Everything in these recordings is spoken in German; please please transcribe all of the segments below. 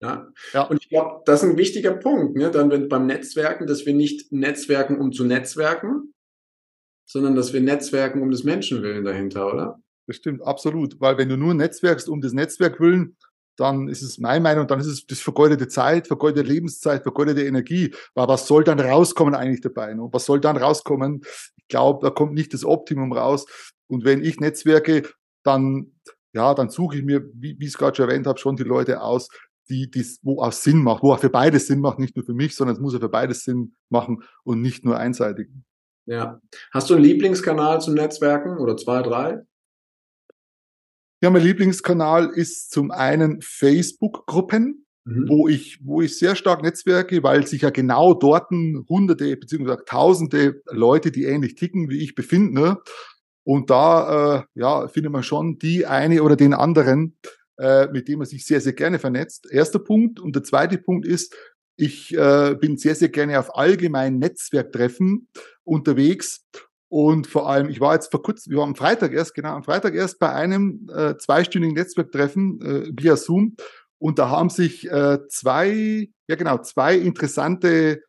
Ja. ja. Und ich glaube, das ist ein wichtiger Punkt, ne? dann wenn beim Netzwerken, dass wir nicht netzwerken, um zu netzwerken, sondern dass wir netzwerken um des Menschen willen dahinter, oder? Das stimmt, absolut. Weil wenn du nur netzwerkst um des Netzwerk willen, dann ist es meine Meinung, dann ist es das vergeudete Zeit, vergeudete Lebenszeit, vergeudete Energie. Aber was soll dann rauskommen eigentlich dabei? Ne? Was soll dann rauskommen? Ich glaube, da kommt nicht das Optimum raus. Und wenn ich Netzwerke, dann, ja, dann suche ich mir, wie, wie ich es gerade schon erwähnt habe, schon die Leute aus, die, die, wo auch Sinn macht, wo auch für beides Sinn macht, nicht nur für mich, sondern es muss ja für beides Sinn machen und nicht nur einseitig. Ja. Hast du einen Lieblingskanal zum Netzwerken oder zwei, drei? Ja, mein Lieblingskanal ist zum einen Facebook-Gruppen, mhm. wo ich, wo ich sehr stark netzwerke, weil sich ja genau dort hunderte beziehungsweise tausende Leute, die ähnlich ticken wie ich, befinden. Ne? Und da, äh, ja, findet man schon die eine oder den anderen, äh, mit dem man sich sehr, sehr gerne vernetzt. Erster Punkt. Und der zweite Punkt ist, ich äh, bin sehr, sehr gerne auf allgemeinen Netzwerktreffen unterwegs. Und vor allem, ich war jetzt vor kurzem, wir waren am Freitag erst, genau, am Freitag erst bei einem äh, zweistündigen Netzwerktreffen äh, via Zoom. Und da haben sich äh, zwei, ja genau, zwei interessante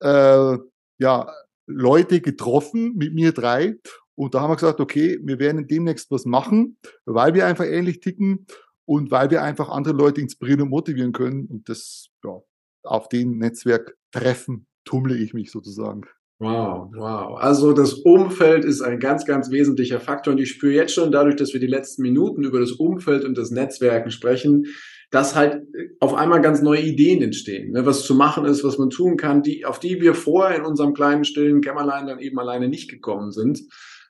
äh, ja, Leute getroffen, mit mir drei. Und da haben wir gesagt, okay, wir werden demnächst was machen, weil wir einfach ähnlich ticken und weil wir einfach andere Leute inspirieren und motivieren können. Und das, ja, auf den Netzwerktreffen tummle ich mich sozusagen. Wow, wow. Also das Umfeld ist ein ganz, ganz wesentlicher Faktor. Und ich spüre jetzt schon dadurch, dass wir die letzten Minuten über das Umfeld und das Netzwerken sprechen, dass halt auf einmal ganz neue Ideen entstehen, ne, was zu machen ist, was man tun kann, die, auf die wir vorher in unserem kleinen, stillen Kämmerlein dann eben alleine nicht gekommen sind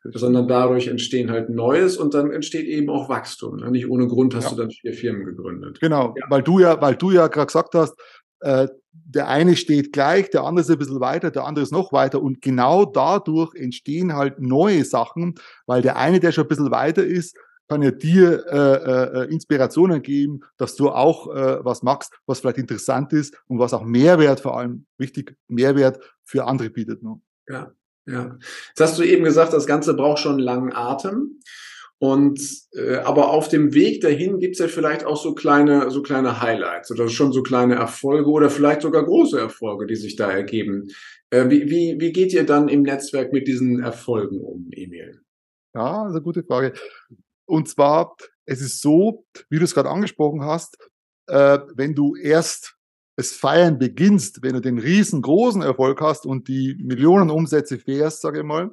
sondern dadurch entstehen halt Neues und dann entsteht eben auch Wachstum. Ne? Nicht ohne Grund hast ja. du dann vier Firmen gegründet. Genau, ja. weil du ja, weil du ja gerade gesagt hast, äh, der eine steht gleich, der andere ist ein bisschen weiter, der andere ist noch weiter und genau dadurch entstehen halt neue Sachen, weil der eine, der schon ein bisschen weiter ist, kann ja dir äh, äh, Inspirationen geben, dass du auch äh, was machst, was vielleicht interessant ist und was auch Mehrwert vor allem, wichtig, Mehrwert für andere bietet. Ne? Ja, ja. Jetzt hast du eben gesagt, das Ganze braucht schon langen Atem. Und äh, aber auf dem Weg dahin gibt's ja vielleicht auch so kleine, so kleine Highlights oder schon so kleine Erfolge oder vielleicht sogar große Erfolge, die sich da ergeben. Äh, wie, wie, wie geht ihr dann im Netzwerk mit diesen Erfolgen um, Emil? Ja, eine gute Frage. Und zwar, es ist so, wie du es gerade angesprochen hast, äh, wenn du erst das Feiern beginnst, wenn du den riesengroßen Erfolg hast und die Millionen Umsätze fährst, sage ich mal,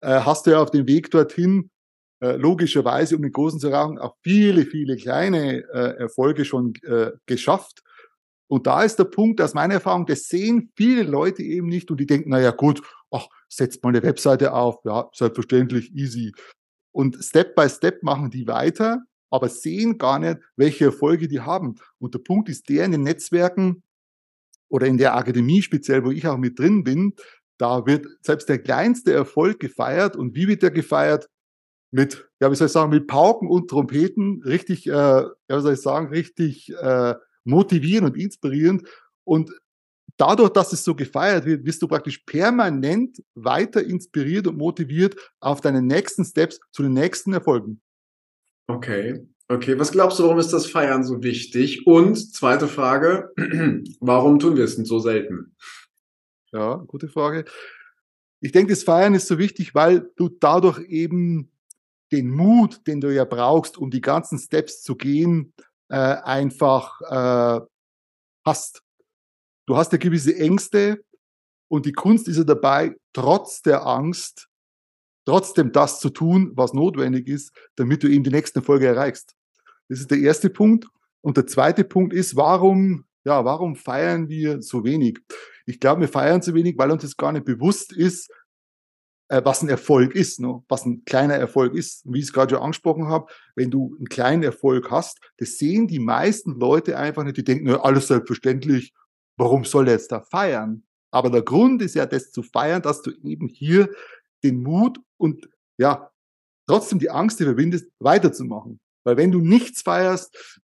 äh, hast du ja auf dem Weg dorthin äh, logischerweise, um den großen zu erreichen, auch viele, viele kleine äh, Erfolge schon geschafft. Und da ist der Punkt, aus meiner Erfahrung, das sehen viele Leute eben nicht und die denken, naja gut, ach, setzt mal eine Webseite auf, ja, selbstverständlich, easy. Und Step by Step machen die weiter aber sehen gar nicht, welche Erfolge die haben. Und der Punkt ist der, in den Netzwerken oder in der Akademie speziell, wo ich auch mit drin bin, da wird selbst der kleinste Erfolg gefeiert. Und wie wird der gefeiert? Mit, ja, wie soll ich sagen, mit Pauken und Trompeten, richtig, äh, ja, wie soll ich sagen, richtig äh, motivierend und inspirierend. Und dadurch, dass es so gefeiert wird, wirst du praktisch permanent weiter inspiriert und motiviert auf deine nächsten Steps zu den nächsten Erfolgen. Okay. Okay, was glaubst du, warum ist das Feiern so wichtig? Und zweite Frage, warum tun wir es denn so selten? Ja, gute Frage. Ich denke, das Feiern ist so wichtig, weil du dadurch eben den Mut, den du ja brauchst, um die ganzen Steps zu gehen, äh, einfach äh, hast. Du hast ja gewisse Ängste und die Kunst ist ja dabei, trotz der Angst trotzdem das zu tun, was notwendig ist, damit du eben die nächste Folge erreichst. Das ist der erste Punkt. Und der zweite Punkt ist, warum, ja, warum feiern wir so wenig? Ich glaube, wir feiern so wenig, weil uns das gar nicht bewusst ist, äh, was ein Erfolg ist, ne? was ein kleiner Erfolg ist. Wie ich es gerade schon angesprochen habe, wenn du einen kleinen Erfolg hast, das sehen die meisten Leute einfach nicht. Die denken, alles selbstverständlich, warum soll er jetzt da feiern? Aber der Grund ist ja, das zu feiern, dass du eben hier den Mut und ja, trotzdem die Angst überwindest, weiterzumachen. Weil wenn du nichts feierst,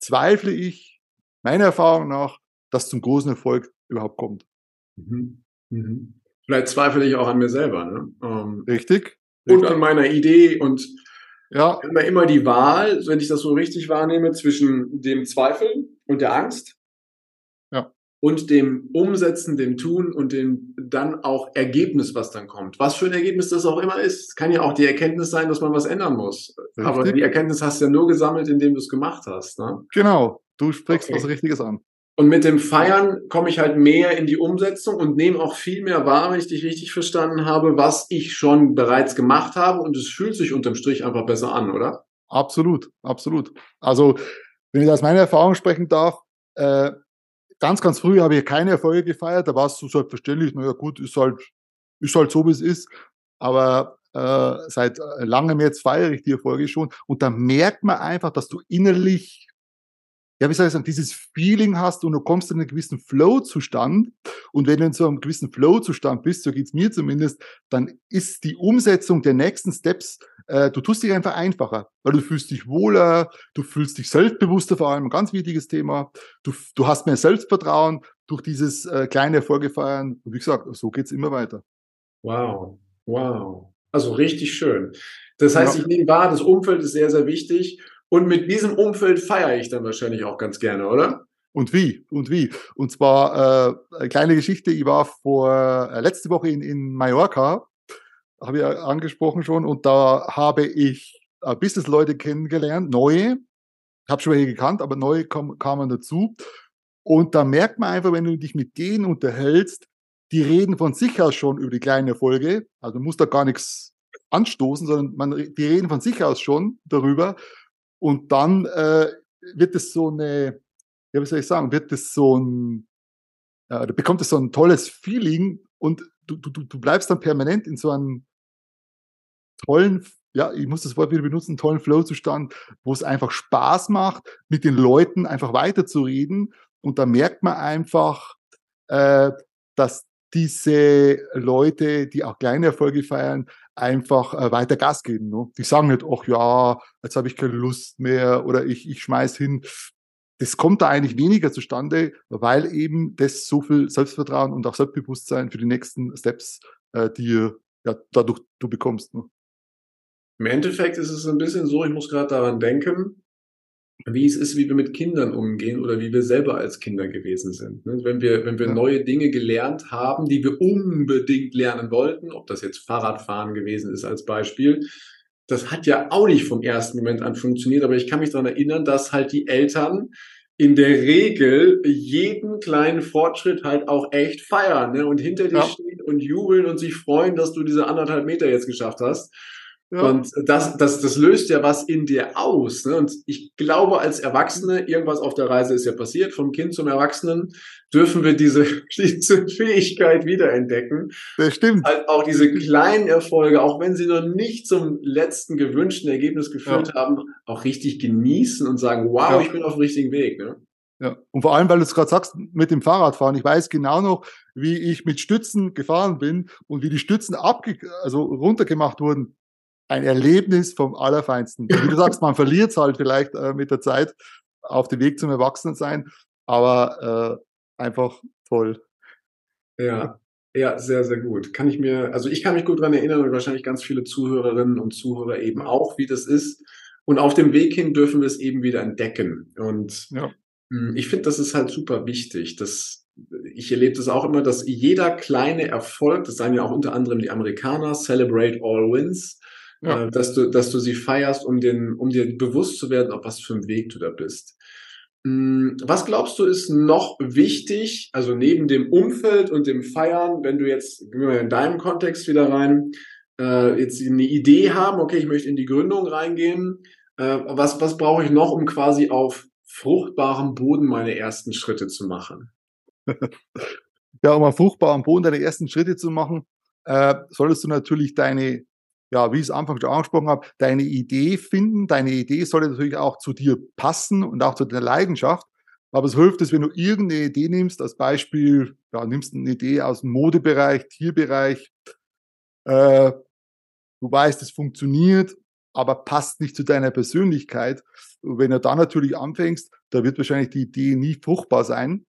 zweifle ich, meiner Erfahrung nach, dass zum großen Erfolg überhaupt kommt. Mhm. Mhm. Vielleicht zweifle ich auch an mir selber. Ne? Ähm, richtig, richtig. Und an meiner Idee und ja. wir immer die Wahl, wenn ich das so richtig wahrnehme, zwischen dem Zweifel und der Angst. Und dem Umsetzen, dem Tun und dem dann auch Ergebnis, was dann kommt. Was für ein Ergebnis das auch immer ist. Kann ja auch die Erkenntnis sein, dass man was ändern muss. Richtig. Aber die Erkenntnis hast du ja nur gesammelt, indem du es gemacht hast. Ne? Genau. Du sprichst okay. was Richtiges an. Und mit dem Feiern komme ich halt mehr in die Umsetzung und nehme auch viel mehr wahr, wenn ich dich richtig verstanden habe, was ich schon bereits gemacht habe. Und es fühlt sich unterm Strich einfach besser an, oder? Absolut, absolut. Also, wenn ich aus meiner Erfahrung sprechen darf, äh, ganz, ganz früh habe ich keine Erfolge gefeiert. Da war es so selbstverständlich, naja gut, ist halt, ist halt so, wie es ist. Aber äh, seit langem jetzt feiere ich die Erfolge schon. Und da merkt man einfach, dass du innerlich ja, wie soll ich sagen, dieses Feeling hast und du kommst in einen gewissen Flow-Zustand. Und wenn du in so einem gewissen Flow-Zustand bist, so geht's mir zumindest, dann ist die Umsetzung der nächsten Steps, äh, du tust dich einfach einfacher, weil du fühlst dich wohler, du fühlst dich selbstbewusster, vor allem ein ganz wichtiges Thema. Du, du hast mehr Selbstvertrauen durch dieses äh, kleine Erfolge feiern. Und wie gesagt, so geht's immer weiter. Wow, wow. Also richtig schön. Das heißt, ja. ich nehme wahr, das Umfeld ist sehr, sehr wichtig. Und mit diesem Umfeld feiere ich dann wahrscheinlich auch ganz gerne, oder? Und wie? Und wie? Und zwar äh, eine kleine Geschichte. Ich war vor äh, letzte Woche in, in Mallorca, habe ich angesprochen schon, und da habe ich äh, Business-Leute kennengelernt, neue. Habe schon welche gekannt, aber neue kam, kamen dazu. Und da merkt man einfach, wenn du dich mit denen unterhältst, die reden von sich aus schon über die kleinen Erfolge. Also muss da gar nichts anstoßen, sondern man, die reden von sich aus schon darüber. Und dann äh, wird es so eine, ja, wie soll ich sagen, wird es so ein, äh, bekommt es so ein tolles Feeling und du, du, du bleibst dann permanent in so einem tollen, ja, ich muss das Wort wieder benutzen, tollen Flow-Zustand, wo es einfach Spaß macht, mit den Leuten einfach weiterzureden. Und da merkt man einfach, äh, dass diese Leute, die auch kleine Erfolge feiern, einfach äh, weiter Gas geben. Ne? Die sagen nicht, ach ja, jetzt habe ich keine Lust mehr oder ich, ich schmeiß hin. Das kommt da eigentlich weniger zustande, weil eben das so viel Selbstvertrauen und auch Selbstbewusstsein für die nächsten Steps äh, die ja, dadurch du bekommst. Ne? Im Endeffekt ist es ein bisschen so, ich muss gerade daran denken, wie es ist, wie wir mit Kindern umgehen oder wie wir selber als Kinder gewesen sind. Ne? Wenn wir, wenn wir ja. neue Dinge gelernt haben, die wir unbedingt lernen wollten, ob das jetzt Fahrradfahren gewesen ist als Beispiel, das hat ja auch nicht vom ersten Moment an funktioniert, aber ich kann mich daran erinnern, dass halt die Eltern in der Regel jeden kleinen Fortschritt halt auch echt feiern ne? und hinter dir ja. stehen und jubeln und sich freuen, dass du diese anderthalb Meter jetzt geschafft hast. Ja. Und das, das, das löst ja was in dir aus. Ne? Und ich glaube, als Erwachsene, irgendwas auf der Reise ist ja passiert, vom Kind zum Erwachsenen, dürfen wir diese, diese Fähigkeit wiederentdecken. Das stimmt. Halt auch diese kleinen Erfolge, auch wenn sie noch nicht zum letzten gewünschten Ergebnis geführt ja. haben, auch richtig genießen und sagen, wow, ja. ich bin auf dem richtigen Weg. Ne? Ja, und vor allem, weil du es gerade sagst, mit dem Fahrradfahren. Ich weiß genau noch, wie ich mit Stützen gefahren bin und wie die Stützen abge also runtergemacht wurden ein Erlebnis vom Allerfeinsten. Wie du sagst, man verliert es halt vielleicht äh, mit der Zeit auf dem Weg zum Erwachsenensein, aber äh, einfach toll. Ja, ja, sehr, sehr gut. Kann ich mir, also ich kann mich gut daran erinnern und wahrscheinlich ganz viele Zuhörerinnen und Zuhörer eben auch, wie das ist. Und auf dem Weg hin dürfen wir es eben wieder entdecken. Und ja. Hm, ich finde, das ist halt super wichtig. dass ich erlebe das auch immer, dass jeder kleine Erfolg, das sagen ja auch unter anderem die Amerikaner, celebrate all wins, ja. äh, dass du, dass du sie feierst, um den, um dir bewusst zu werden, auf was für einem Weg du da bist. Hm, was glaubst du ist noch wichtig, also neben dem Umfeld und dem Feiern, wenn du jetzt, gehen wir mal in deinem Kontext wieder rein, äh, jetzt eine Idee haben, okay, ich möchte in die Gründung reingehen, äh, was, was brauche ich noch, um quasi auf fruchtbarem Boden meine ersten Schritte zu machen? ja, um auf fruchtbarem Boden deine ersten Schritte zu machen, äh, solltest du natürlich deine ja, wie ich es Anfang schon angesprochen habe, deine Idee finden. Deine Idee sollte natürlich auch zu dir passen und auch zu deiner Leidenschaft. Aber es hilft es, wenn du irgendeine Idee nimmst, als Beispiel, ja, nimmst eine Idee aus dem Modebereich, Tierbereich, äh, du weißt, es funktioniert, aber passt nicht zu deiner Persönlichkeit. Und wenn du dann natürlich anfängst, da wird wahrscheinlich die Idee nie fruchtbar sein.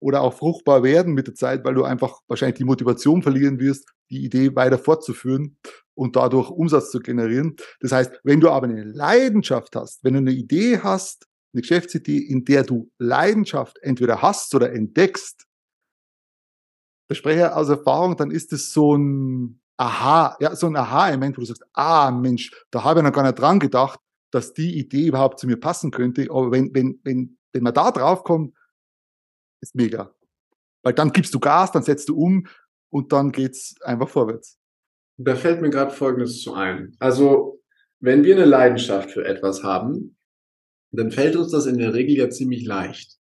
Oder auch fruchtbar werden mit der Zeit, weil du einfach wahrscheinlich die Motivation verlieren wirst, die Idee weiter fortzuführen und dadurch Umsatz zu generieren. Das heißt, wenn du aber eine Leidenschaft hast, wenn du eine Idee hast, eine Geschäftsidee, in der du Leidenschaft entweder hast oder entdeckst, der Sprecher aus Erfahrung, dann ist es so ein Aha, ja, so ein Aha-Moment, wo du sagst, ah Mensch, da habe ich noch gar nicht dran gedacht, dass die Idee überhaupt zu mir passen könnte. Aber wenn, wenn, wenn, wenn man da drauf kommt, ist mega. Weil dann gibst du Gas, dann setzt du um und dann geht's einfach vorwärts. Da fällt mir gerade Folgendes zu ein. Also, wenn wir eine Leidenschaft für etwas haben, dann fällt uns das in der Regel ja ziemlich leicht.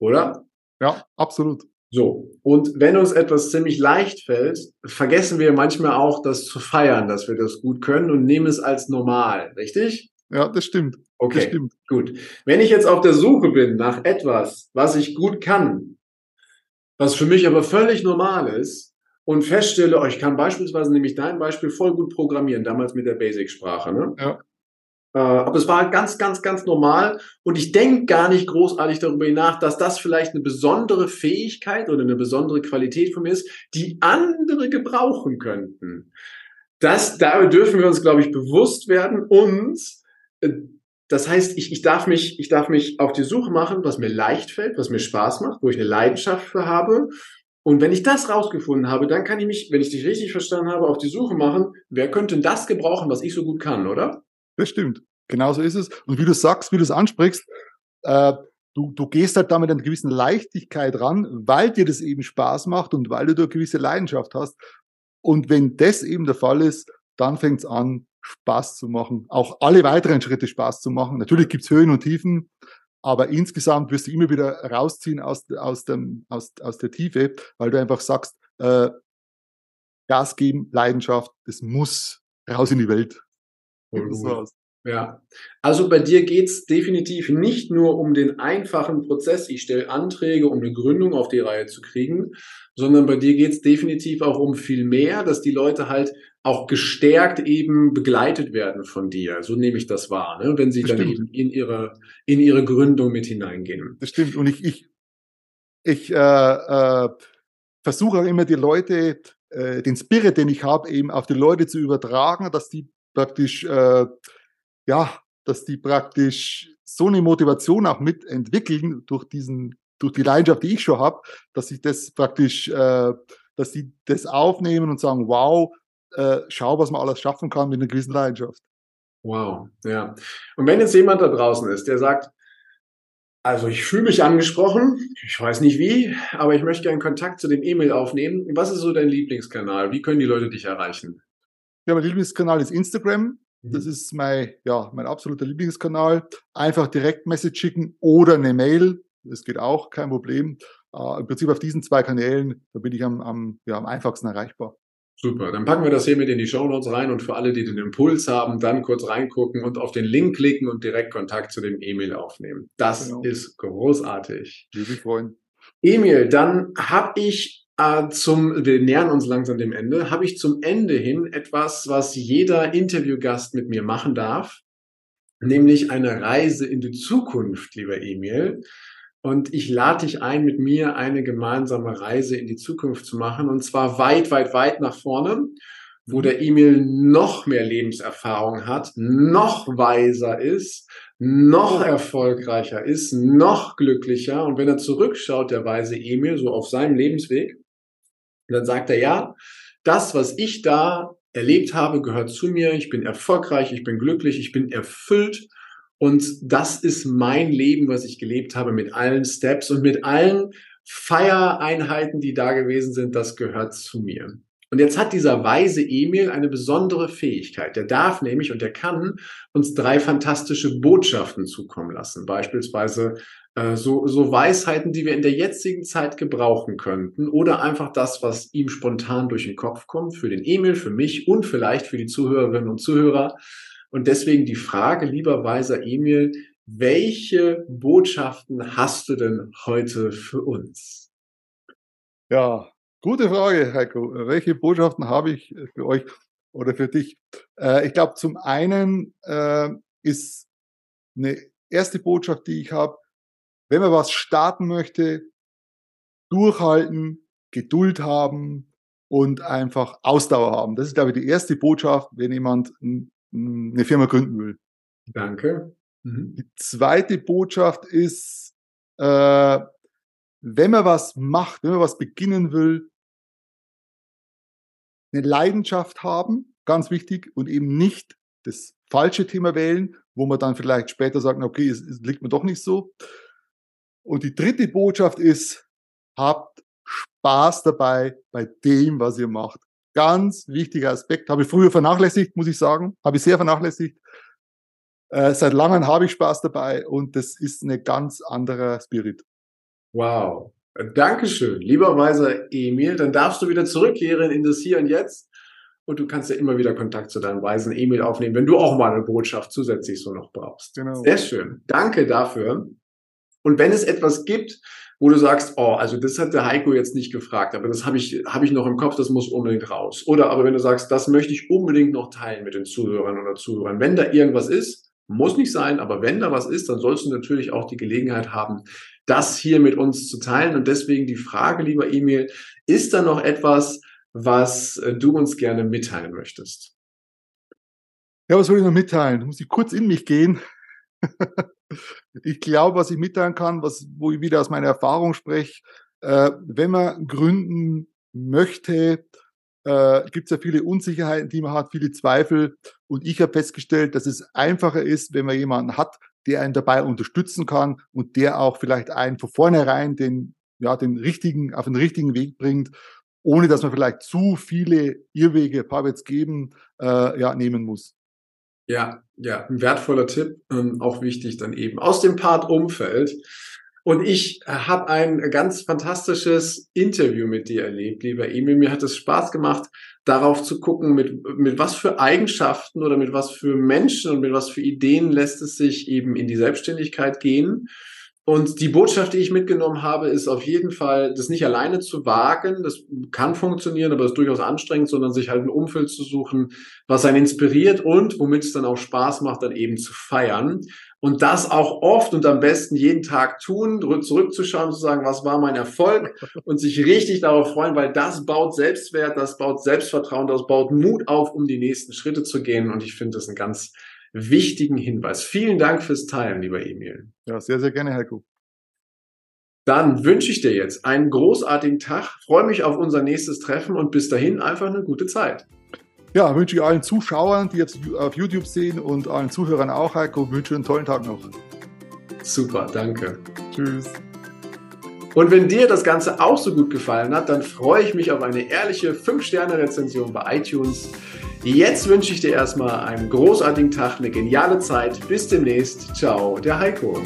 Oder? Ja, absolut. So. Und wenn uns etwas ziemlich leicht fällt, vergessen wir manchmal auch, das zu feiern, dass wir das gut können und nehmen es als normal. Richtig? Ja, das stimmt. Okay. Das stimmt. Gut. Wenn ich jetzt auf der Suche bin nach etwas, was ich gut kann, was für mich aber völlig normal ist, und feststelle, oh, ich kann beispielsweise nämlich dein Beispiel voll gut programmieren, damals mit der Basic-Sprache. Ne? Ja. Äh, aber es war halt ganz, ganz, ganz normal und ich denke gar nicht großartig darüber nach, dass das vielleicht eine besondere Fähigkeit oder eine besondere Qualität von mir ist, die andere gebrauchen könnten. Das, da dürfen wir uns, glaube ich, bewusst werden und das heißt, ich, ich, darf mich, ich darf mich auf die Suche machen, was mir leicht fällt, was mir Spaß macht, wo ich eine Leidenschaft für habe. Und wenn ich das rausgefunden habe, dann kann ich mich, wenn ich dich richtig verstanden habe, auf die Suche machen, wer könnte denn das gebrauchen, was ich so gut kann, oder? Das stimmt. Genauso ist es. Und wie du sagst, wie du es ansprichst, äh, du, du gehst halt da mit einer gewissen Leichtigkeit ran, weil dir das eben Spaß macht und weil du da eine gewisse Leidenschaft hast. Und wenn das eben der Fall ist, dann fängt es an, Spaß zu machen. Auch alle weiteren Schritte Spaß zu machen. Natürlich gibt's Höhen und Tiefen, aber insgesamt wirst du immer wieder rausziehen aus, aus, dem, aus, aus der Tiefe, weil du einfach sagst, äh, Gas geben, Leidenschaft, das muss raus in die Welt. Ja, also bei dir geht's definitiv nicht nur um den einfachen Prozess, ich stelle Anträge, um eine Gründung auf die Reihe zu kriegen, sondern bei dir geht's definitiv auch um viel mehr, dass die Leute halt auch gestärkt eben begleitet werden von dir. So nehme ich das wahr, ne? wenn sie das dann stimmt. eben in ihre, in ihre Gründung mit hineingehen. Das stimmt. Und ich, ich, ich äh, äh, versuche auch immer die Leute, äh, den Spirit, den ich habe, eben auf die Leute zu übertragen, dass die praktisch äh, ja, dass die praktisch so eine Motivation auch mitentwickeln durch diesen, durch die Leidenschaft, die ich schon habe, dass ich das praktisch, äh, dass die das aufnehmen und sagen, wow, äh, schau, was man alles schaffen kann mit einer gewissen Leidenschaft. Wow, ja. Und wenn jetzt jemand da draußen ist, der sagt, also ich fühle mich angesprochen, ich weiß nicht wie, aber ich möchte gerne Kontakt zu dem E-Mail aufnehmen. Was ist so dein Lieblingskanal? Wie können die Leute dich erreichen? Ja, mein Lieblingskanal ist Instagram. Das mhm. ist mein, ja, mein absoluter Lieblingskanal. Einfach direkt Message schicken oder eine Mail. Das geht auch, kein Problem. Äh, Im Prinzip auf diesen zwei Kanälen, da bin ich am, am, ja, am einfachsten erreichbar. Super, dann packen wir das hier mit in die Show Notes rein und für alle, die den Impuls haben, dann kurz reingucken und auf den Link klicken und direkt Kontakt zu dem Emil aufnehmen. Das genau. ist großartig. Liebe Freunde. Emil, dann habe ich äh, zum, wir nähern uns langsam dem Ende, habe ich zum Ende hin etwas, was jeder Interviewgast mit mir machen darf, nämlich eine Reise in die Zukunft, lieber Emil. Und ich lade dich ein, mit mir eine gemeinsame Reise in die Zukunft zu machen, und zwar weit, weit, weit nach vorne, wo der Emil noch mehr Lebenserfahrung hat, noch weiser ist, noch erfolgreicher ist, noch glücklicher. Und wenn er zurückschaut, der weise Emil, so auf seinem Lebensweg, dann sagt er, ja, das, was ich da erlebt habe, gehört zu mir. Ich bin erfolgreich, ich bin glücklich, ich bin erfüllt. Und das ist mein Leben, was ich gelebt habe mit allen Steps und mit allen Feiereinheiten, die da gewesen sind. Das gehört zu mir. Und jetzt hat dieser weise Emil eine besondere Fähigkeit. Der darf nämlich und der kann uns drei fantastische Botschaften zukommen lassen. Beispielsweise äh, so, so Weisheiten, die wir in der jetzigen Zeit gebrauchen könnten oder einfach das, was ihm spontan durch den Kopf kommt, für den Emil, für mich und vielleicht für die Zuhörerinnen und Zuhörer. Und deswegen die Frage, lieber weiser Emil, welche Botschaften hast du denn heute für uns? Ja, gute Frage, Heiko. Welche Botschaften habe ich für euch oder für dich? Äh, ich glaube, zum einen äh, ist eine erste Botschaft, die ich habe, wenn man was starten möchte, durchhalten, Geduld haben und einfach Ausdauer haben. Das ist, glaube ich, die erste Botschaft, wenn jemand eine Firma gründen will. Danke. Mhm. Die zweite Botschaft ist, äh, wenn man was macht, wenn man was beginnen will, eine Leidenschaft haben, ganz wichtig, und eben nicht das falsche Thema wählen, wo man dann vielleicht später sagt, okay, es, es liegt mir doch nicht so. Und die dritte Botschaft ist, habt Spaß dabei bei dem, was ihr macht. Ganz wichtiger Aspekt. Habe ich früher vernachlässigt, muss ich sagen. Habe ich sehr vernachlässigt. Äh, seit langem habe ich Spaß dabei und das ist eine ganz anderer Spirit. Wow. Dankeschön, lieber weiser Emil. Dann darfst du wieder zurückkehren in das Hier und Jetzt. Und du kannst ja immer wieder Kontakt zu deinem weisen Emil aufnehmen, wenn du auch mal eine Botschaft zusätzlich so noch brauchst. Genau. Sehr schön. Danke dafür. Und wenn es etwas gibt, wo du sagst, oh, also das hat der Heiko jetzt nicht gefragt, aber das habe ich, habe ich noch im Kopf, das muss unbedingt raus. Oder aber wenn du sagst, das möchte ich unbedingt noch teilen mit den Zuhörern oder Zuhörern. Wenn da irgendwas ist, muss nicht sein, aber wenn da was ist, dann sollst du natürlich auch die Gelegenheit haben, das hier mit uns zu teilen. Und deswegen die Frage, lieber Emil, ist da noch etwas, was äh, du uns gerne mitteilen möchtest? Ja, was soll ich noch mitteilen? Muss ich kurz in mich gehen? ich glaube, was ich mitteilen kann, was, wo ich wieder aus meiner Erfahrung spreche, äh, wenn man gründen möchte, äh, gibt es ja viele Unsicherheiten, die man hat, viele Zweifel. Und ich habe festgestellt, dass es einfacher ist, wenn man jemanden hat, der einen dabei unterstützen kann und der auch vielleicht einen von vornherein den, ja, den richtigen, auf den richtigen Weg bringt, ohne dass man vielleicht zu viele Irrwege, Pavets geben, äh, ja, nehmen muss. Ja, ja, ein wertvoller Tipp, ähm, auch wichtig dann eben aus dem Part Umfeld. Und ich habe ein ganz fantastisches Interview mit dir erlebt, lieber Emil. Mir hat es Spaß gemacht, darauf zu gucken, mit, mit was für Eigenschaften oder mit was für Menschen und mit was für Ideen lässt es sich eben in die Selbstständigkeit gehen. Und die Botschaft, die ich mitgenommen habe, ist auf jeden Fall, das nicht alleine zu wagen. Das kann funktionieren, aber es ist durchaus anstrengend, sondern sich halt ein Umfeld zu suchen, was einen inspiriert und womit es dann auch Spaß macht, dann eben zu feiern. Und das auch oft und am besten jeden Tag tun, zurückzuschauen, zu sagen, was war mein Erfolg und sich richtig darauf freuen, weil das baut Selbstwert, das baut Selbstvertrauen, das baut Mut auf, um die nächsten Schritte zu gehen. Und ich finde das ein ganz wichtigen Hinweis. Vielen Dank fürs Teilen, lieber Emil. Ja, sehr, sehr gerne, Heiko. Dann wünsche ich dir jetzt einen großartigen Tag, freue mich auf unser nächstes Treffen und bis dahin einfach eine gute Zeit. Ja, wünsche ich allen Zuschauern, die jetzt auf YouTube sehen und allen Zuhörern auch, Heiko, wünsche einen tollen Tag noch. Super, danke. Tschüss. Und wenn dir das Ganze auch so gut gefallen hat, dann freue ich mich auf eine ehrliche 5-Sterne-Rezension bei iTunes. Jetzt wünsche ich dir erstmal einen großartigen Tag, eine geniale Zeit. Bis demnächst. Ciao, der Heiko.